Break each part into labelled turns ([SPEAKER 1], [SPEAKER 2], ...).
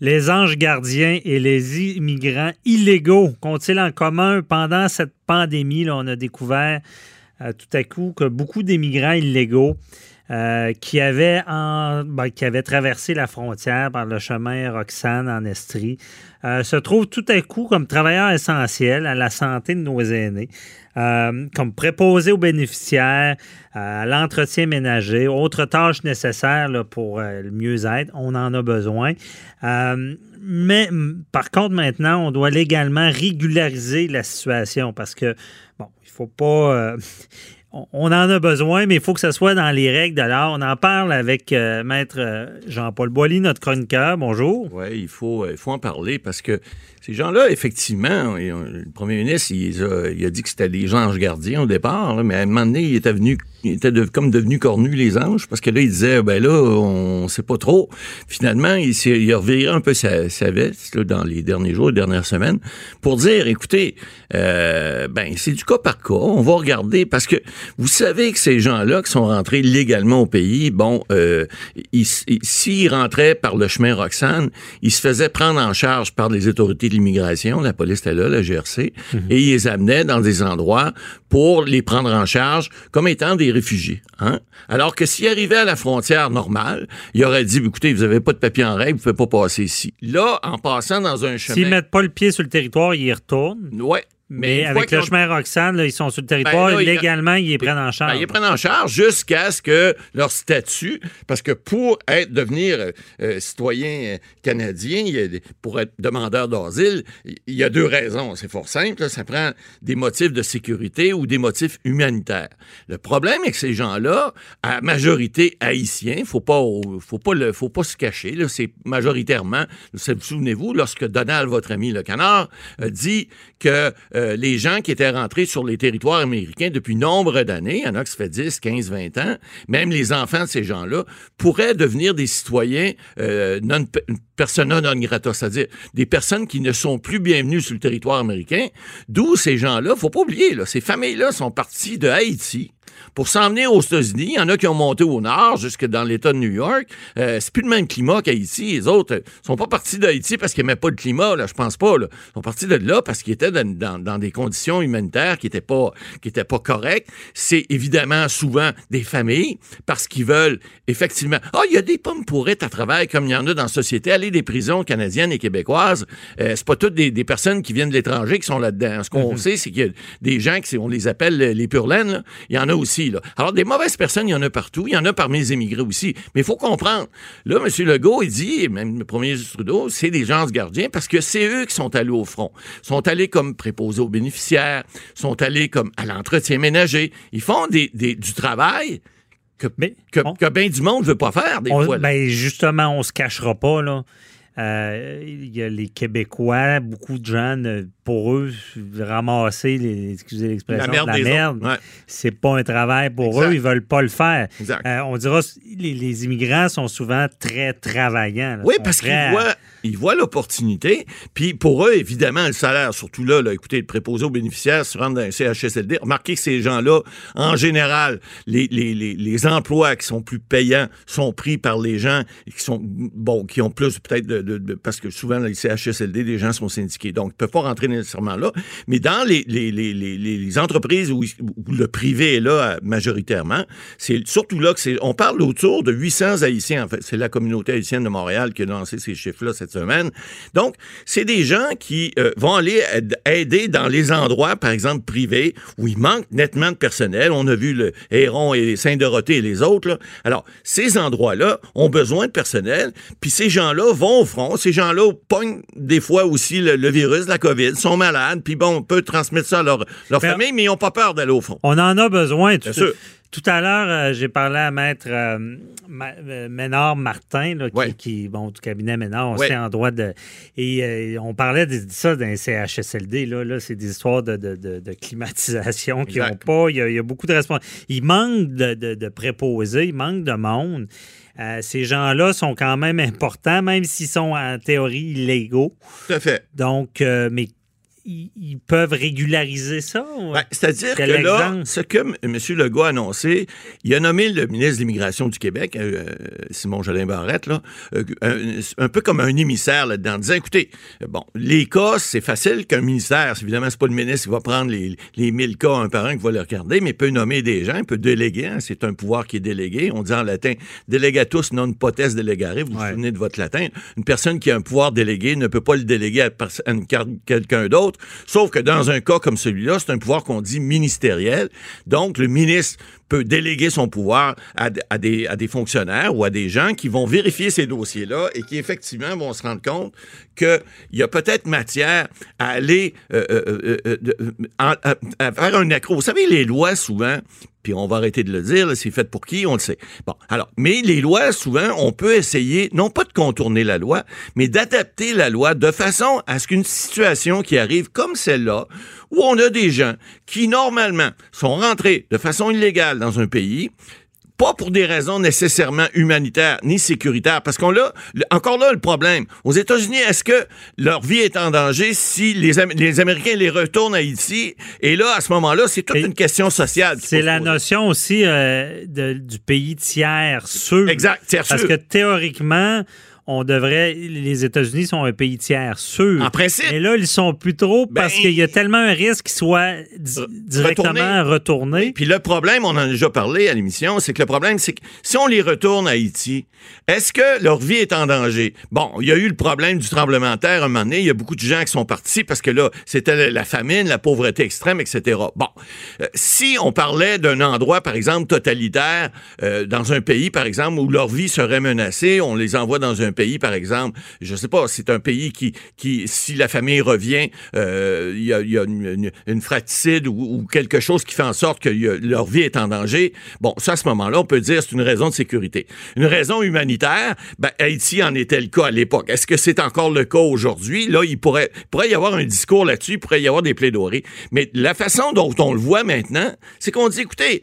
[SPEAKER 1] Les anges gardiens et les immigrants illégaux qu'ont-ils en commun? Pendant cette pandémie? Là, on a découvert euh, tout à coup que beaucoup d'immigrants illégaux euh, qui, avaient ben, qui avaient traversé la frontière par le chemin Roxane en Estrie euh, se trouvent tout à coup comme travailleurs essentiels à la santé de nos aînés. Euh, comme préposé aux bénéficiaires, à l'entretien ménager, autres tâches nécessaires pour le mieux-être. On en a besoin. mais par contre, maintenant, on doit légalement régulariser la situation parce que, bon, il faut pas on en a besoin, mais il faut que ce soit dans les règles de l'art. On en parle avec Maître Jean-Paul Boilly, notre chroniqueur. Bonjour.
[SPEAKER 2] Oui, il faut, il faut en parler parce que ces gens-là, effectivement, le premier ministre, il a, dit que c'était des anges gardiens au départ, mais à un moment donné, il était venu, il était comme devenu cornu, les anges, parce que là, il disait, ben là, on sait pas trop. Finalement, il, il a reviré un peu sa, veste dans les derniers jours, les dernières semaines, pour dire, écoutez, euh, ben c'est du cas par cas, on va regarder, parce que vous savez que ces gens-là qui sont rentrés légalement au pays, bon, euh, s'ils rentraient par le chemin Roxane, ils se faisaient prendre en charge par les autorités l'immigration, la police était là, la GRC, mhm. et ils les amenaient dans des endroits pour les prendre en charge comme étant des réfugiés. Hein? Alors que s'ils arrivaient à la frontière normale, il aurait dit, écoutez, vous n'avez pas de papier en règle, vous ne pouvez pas passer ici. Là, en passant dans un chemin...
[SPEAKER 1] S'ils mettent pas le pied sur le territoire, ils y retournent.
[SPEAKER 2] Ouais,
[SPEAKER 1] mais, avec le chemin Roxane, ils sont sur le territoire. Ben légalement, ils les prennent en charge.
[SPEAKER 2] Ben, ils les prennent en charge jusqu'à ce que leur statut, parce que pour être devenir euh, euh, citoyen euh, canadien, pour être demandeur d'asile, il y a deux raisons. C'est fort simple. ça prend des motifs de sécurité ou des motifs humanitaires. Le problème avec ces gens-là, à majorité haïtiens, faut pas, faut pas le, faut pas se cacher. C'est majoritairement, souvenez-vous, lorsque Donald, votre ami le canard, dit que euh, les gens qui étaient rentrés sur les territoires américains depuis nombre d'années, il y en a qui se fait 10, 15, 20 ans, même les enfants de ces gens-là, pourraient devenir des citoyens euh, non persona non grata, c'est-à-dire des personnes qui ne sont plus bienvenues sur le territoire américain, d'où ces gens-là, faut pas oublier, là, ces familles-là sont parties de Haïti, pour s'en venir aux États-Unis, il y en a qui ont monté au nord, jusque dans l'État de New York. Euh, c'est plus le même climat qu'Haïti. Les autres sont pas partis d'Haïti parce qu'ils n'aimaient pas le climat, là, je pense pas. Là. Ils sont partis de là parce qu'ils étaient dans, des conditions humanitaires qui n'étaient pas, qui étaient pas correctes. C'est évidemment souvent des familles parce qu'ils veulent effectivement. Ah, il y a des pommes pourrites à travail comme il y en a dans la société. Aller des prisons canadiennes et québécoises, euh, c'est pas toutes des, personnes qui viennent de l'étranger qui sont là-dedans. Ce qu'on mm-hmm. sait, c'est qu'il y a des gens qui, on les appelle les purlaines. Il y en a aussi alors, des mauvaises personnes, il y en a partout. Il y en a parmi les émigrés aussi. Mais il faut comprendre. Là, M. Legault, il dit, même le premier ministre Trudeau, c'est des gens gardiens parce que c'est eux qui sont allés au front. Ils sont allés comme préposés aux bénéficiaires, sont allés comme à l'entretien ménager. Ils font des, du travail que, que, bien du monde ne veut pas faire, des fois.
[SPEAKER 1] Ben justement, on se cachera pas, là. Euh, il y a les Québécois, beaucoup de gens, pour eux, ramasser, les, excusez l'expression, la merde, la merde c'est pas un travail pour eux, ils veulent pas le faire. Euh, on dira, les, les, immigrants sont souvent très travaillants.
[SPEAKER 2] oui, parce qu'ils voient ils voient l'opportunité. Puis pour eux, évidemment, le salaire, surtout là, là écoutez, le préposé aux bénéficiaires se rendre dans un CHSLD. Remarquez que ces gens-là, en général, les, les, les, les, emplois qui sont plus payants sont pris par les gens qui sont, bon, qui ont plus peut-être de, parce que souvent, les CHSLD, les gens sont syndiqués. Donc, ils peuvent pas rentrer nécessairement là. Mais dans les, les, les, entreprises où, le privé est là majoritairement, c'est surtout là que c'est, on parle autour de 800 Haïtiens, en fait. C'est la communauté haïtienne de Montréal qui a lancé ces chiffres-là cette semaine. Donc, c'est des gens qui euh, vont aller aider dans les endroits, par exemple, privés, où il manque nettement de personnel. On a vu le Héron et Saint-Dorothée et les autres. Alors, ces endroits-là ont besoin de personnel, puis ces gens-là vont au front. Ces gens-là pognent des fois aussi le, virus, la COVID, sont malades, puis bon, on peut transmettre ça à leur, leur famille, mais ils n'ont pas peur d'aller au front.
[SPEAKER 1] On en a besoin, tout, Bien tout à l'heure, euh, j'ai parlé à Maître euh, euh, Ménard Martin, qui, bon, du cabinet Ménard, on sait en droit de. Et on parlait de, ça d'un CHSLD. Là, là c'est des histoires de, climatisation qui n'ont pas. Il y, a, beaucoup de responsabilités. Il manque de, préposés, il manque de monde. ces gens-là sont quand même importants, même s'ils sont en théorie illégaux.
[SPEAKER 2] Tout à fait.
[SPEAKER 1] Donc, mais ils peuvent régulariser ça?
[SPEAKER 2] Ben, c'est-à-dire que là, ce que M. Legault a annoncé, il a nommé le ministre de l'Immigration du Québec, euh, Simon Jolin Barrette, là, euh, un, peu comme un émissaire là-dedans, en disant, écoutez, bon, les cas, c'est facile qu'un ministère, évidemment, c'est pas le ministre qui va prendre les, les 1000 cas un par un qui va les regarder, mais il peut nommer des gens, il peut déléguer, hein, c'est un pouvoir qui est délégué. On dit en latin, delegatus non potest delegare, vous vous souvenez de votre latin. Une personne qui a un pouvoir délégué ne peut pas le déléguer à, à quelqu'un d'autre Sauf que dans un cas comme celui-là, c'est un pouvoir qu'on dit ministériel. Donc, le ministre peut déléguer son pouvoir à, des, à fonctionnaires ou à des gens qui vont vérifier ces dossiers-là et qui effectivement vont se rendre compte qu'il y a peut-être matière à aller euh, euh, euh, à, faire un accro. Vous savez, les lois, souvent, puis on va arrêter de le dire, c'est fait pour qui, on le sait. Bon, alors, mais les lois, souvent, on peut essayer, non pas de contourner la loi, mais d'adapter la loi de façon à ce qu'une situation qui arrive comme celle-là, où on a des gens qui, normalement, sont rentrés de façon illégale dans un pays, pas pour des raisons nécessairement humanitaires ni sécuritaires, parce qu'on a encore là le problème. Aux États-Unis, est-ce que leur vie est en danger si les, les Américains les retournent à Haïti? Et là, à ce moment-là, c'est toute une question sociale.
[SPEAKER 1] C'est la notion aussi euh, du pays tiers sûr.
[SPEAKER 2] Exact, tiers
[SPEAKER 1] sûr. Parce que théoriquement, on devrait. Les États-Unis sont un pays tiers sûr.
[SPEAKER 2] En principe.
[SPEAKER 1] Mais là, ils sont plus trop ben, parce qu'il y a tellement un risque qu'ils soient directement retournés.
[SPEAKER 2] Puis le problème, on en a déjà parlé à l'émission, c'est que le problème, c'est que si on les retourne à Haïti, est-ce que leur vie est en danger? Bon, il y a eu le problème du tremblement de terre un moment donné. Il y a beaucoup de gens qui sont partis parce que là, c'était la famine, la pauvreté extrême, etc. Bon, euh, si on parlait d'un endroit, par exemple, totalitaire, euh, dans un pays, par exemple, où leur vie serait menacée, on les envoie dans un pays, par exemple, je sais pas, c'est un pays qui, si la famille revient, euh, il y a, y a une, une, fratricide ou, quelque chose qui fait en sorte que leur vie est en danger. Bon, ça, à ce moment-là, on peut dire c'est une raison de sécurité. Une raison humanitaire, ben, Haïti en était le cas à l'époque. Est-ce que c'est encore le cas aujourd'hui? Là, il pourrait, pourrait y avoir un discours là-dessus, il pourrait y avoir des plaidoiries. Mais la façon dont on le voit maintenant, c'est qu'on dit, écoutez,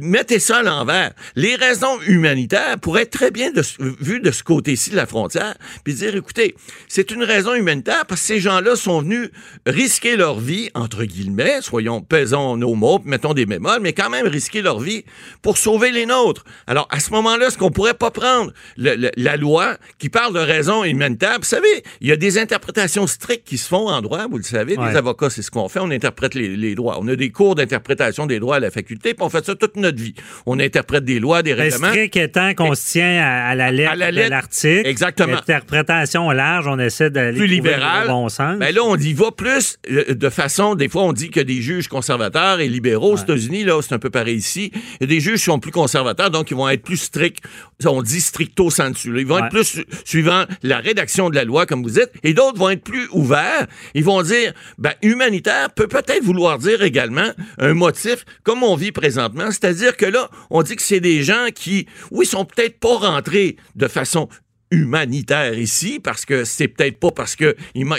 [SPEAKER 2] mettez ça à l'envers. Les raisons humanitaires pourraient être très bien de, vues de ce côté-ci de la frontière, puis dire, écoutez, c'est une raison humanitaire parce que ces gens-là sont venus risquer leur vie, entre guillemets, soyons, pesons nos mots, mettons des mémoires, mais quand même risquer leur vie pour sauver les nôtres. Alors, à ce moment-là, est-ce qu'on pourrait pas prendre la loi qui parle de raison humanitaire? Vous savez, il y a des interprétations strictes qui se font en droit, vous le savez, les avocats, c'est ce qu'on fait, on interprète les, les, droits. On a des cours d'interprétation des droits à la faculté, puis on fait ça toute notre vie. On interprète des lois, des ben, règlements.
[SPEAKER 1] Strict étant qu'on se tient à, la lettre, de l'article.
[SPEAKER 2] Exactement.
[SPEAKER 1] Interprétation large, on essaie d'aller plus libéral. Bon sens.
[SPEAKER 2] Ben là, on y va plus euh, de façon. Des fois, on dit que des juges conservateurs et libéraux aux États-Unis, là, c'est un peu pareil ici. Il y a des juges qui sont plus conservateurs, donc ils vont être plus stricts. On dit stricto sensu. Ils vont être plus suivant la rédaction de la loi, comme vous dites, et d'autres vont être plus ouverts. Ils vont dire, ben, humanitaire peut peut-être vouloir dire également un motif, comme on vit présentement, c'est-à-dire dire que là, on dit que c'est des gens qui, oui, sont peut-être pas rentrés de façon humanitaire ici, parce que c'est peut-être pas parce qu'ils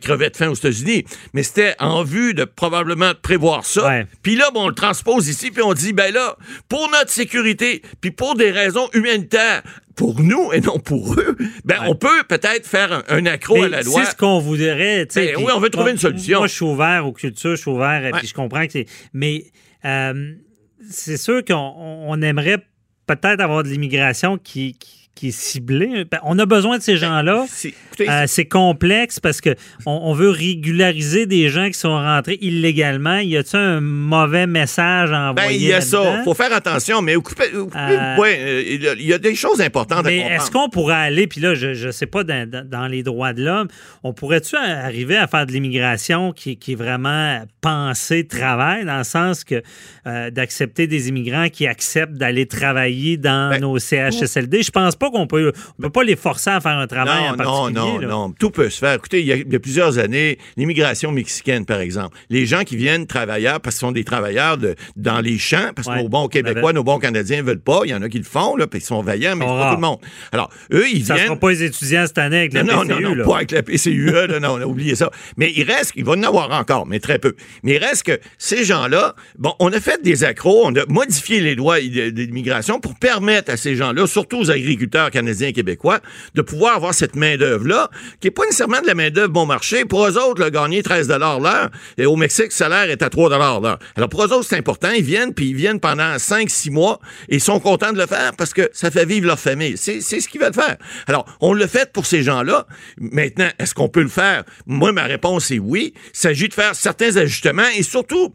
[SPEAKER 2] crevaient de faim aux États-Unis, mais c'était en vue de probablement prévoir ça. Puis là, bon, on le transpose ici, puis on dit, ben là, pour notre sécurité, puis pour des raisons humanitaires, pour nous et non pour eux, ben on peut peut-être faire un, accro à la loi.
[SPEAKER 1] C'est ce qu'on voudrait. Ben,
[SPEAKER 2] oui, on veut trouver une solution.
[SPEAKER 1] Moi, je suis ouvert aux cultures, je suis ouvert, et puis je comprends que c'est... Mais... Euh, c'est sûr qu'on aimerait peut-être avoir de l'immigration qui, qui est ciblé. Ben, on a besoin de ces ben, gens-là. Euh, c'est complexe parce que on, veut régulariser des gens qui sont rentrés illégalement. Y a-t-il un mauvais message à envoyer? Ben,
[SPEAKER 2] il y a ça. faut faire attention, mais occupez, euh, euh, il y a des choses importantes
[SPEAKER 1] mais
[SPEAKER 2] à.
[SPEAKER 1] Est-ce qu'on pourrait aller, puis là, je ne sais pas, dans, les droits de l'homme, on pourrait-tu arriver à faire de l'immigration qui, qui, est vraiment pensée travail, dans le sens que d'accepter des immigrants qui acceptent d'aller travailler dans nos CHSLD? Je pense pas qu'on peut, peut pas les forcer à faire un travail
[SPEAKER 2] non,
[SPEAKER 1] en particulier.
[SPEAKER 2] Non, non, non. Tout peut se faire. Écoutez, il y a, plusieurs années, l'immigration mexicaine, par exemple. Les gens qui viennent travailleurs, parce qu'ils sont des travailleurs de, dans les champs, parce que nos bons Québécois, nos bons Canadiens veulent pas. Il y en a qui le font, là, puis ils sont vaillants, mais c'est pas tout le monde. Alors, eux, ils
[SPEAKER 1] ça
[SPEAKER 2] viennent...
[SPEAKER 1] Ça sera pas les étudiants cette année avec la non,
[SPEAKER 2] PCU, Non, non, pas avec la PCU, non, on a oublié ça. Mais il reste, il va en avoir encore, mais très peu. Mais il reste que ces gens-là, bon, on a fait des accros, on a modifié les lois d'immigration pour permettre à ces gens-là, surtout aux agriculteurs, canadiens et québécois, de pouvoir avoir cette main-d'œuvre-là, qui n'est pas nécessairement de la main-d'œuvre bon marché. Pour eux autres, le gagner 13 l'heure, et au Mexique, le salaire est à 3 l'heure. Alors pour eux autres, c'est important. Ils viennent, puis ils viennent pendant 5-6 mois, et ils sont contents de le faire parce que ça fait vivre leur famille. C'est ce qu'ils veulent faire. Alors, on le fait pour ces gens-là. Maintenant, est-ce qu'on peut le faire? Moi, ma réponse est oui. Il s'agit de faire certains ajustements et surtout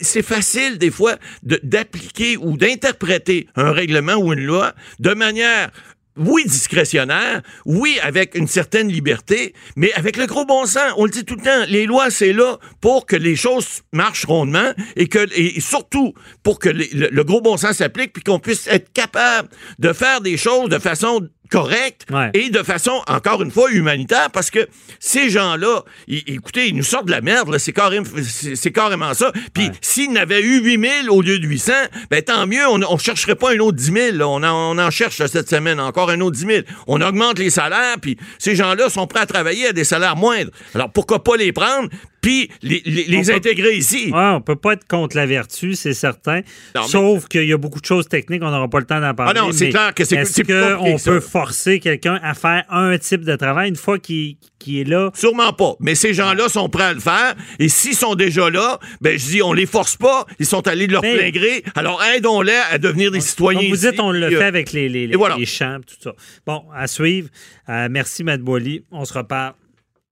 [SPEAKER 2] c'est facile des fois d'appliquer ou d'interpréter un règlement ou une loi de manière oui, discrétionnaire, oui, avec une certaine liberté, mais avec le gros bon sens. On le dit tout le temps, les lois, c'est là pour que les choses marchent rondement et surtout pour que le, gros bon sens s'applique puis qu'on puisse être capable de faire des choses de façon correct et de façon, encore une fois, humanitaire, parce que ces gens-là, écoutez, ils nous sortent de la merde, c'est carrément, c'est carrément ça. Puis s'ils n'avaient eu 8 000 au lieu de 800, ben tant mieux, on ne chercherait pas un autre 10 000. On, en, on en cherche cette semaine encore un autre 10 000. On augmente les salaires, puis ces gens-là sont prêts à travailler à des salaires moindres. Alors pourquoi pas les prendre, puis les, intégrer ici.
[SPEAKER 1] Ouais, on peut pas être contre la vertu, c'est certain. Sauf qu'il y a beaucoup de choses techniques, on n'aura pas le temps d'en parler.
[SPEAKER 2] Ah non, c'est clair que c'est
[SPEAKER 1] Est-ce qu'on peut forcer quelqu'un à faire un type de travail une fois qu'il est là?
[SPEAKER 2] Sûrement pas. Mais ces gens-là sont prêts à le faire. Et s'ils sont déjà là, ben je dis, on les force pas. Ils sont allés de leur plein gré. Alors aidons-les à devenir des citoyens.
[SPEAKER 1] vous dites, on le fait avec les, les, les, champs, tout ça. Bon, à suivre. Euh, merci, Matt Boily. On se reparle.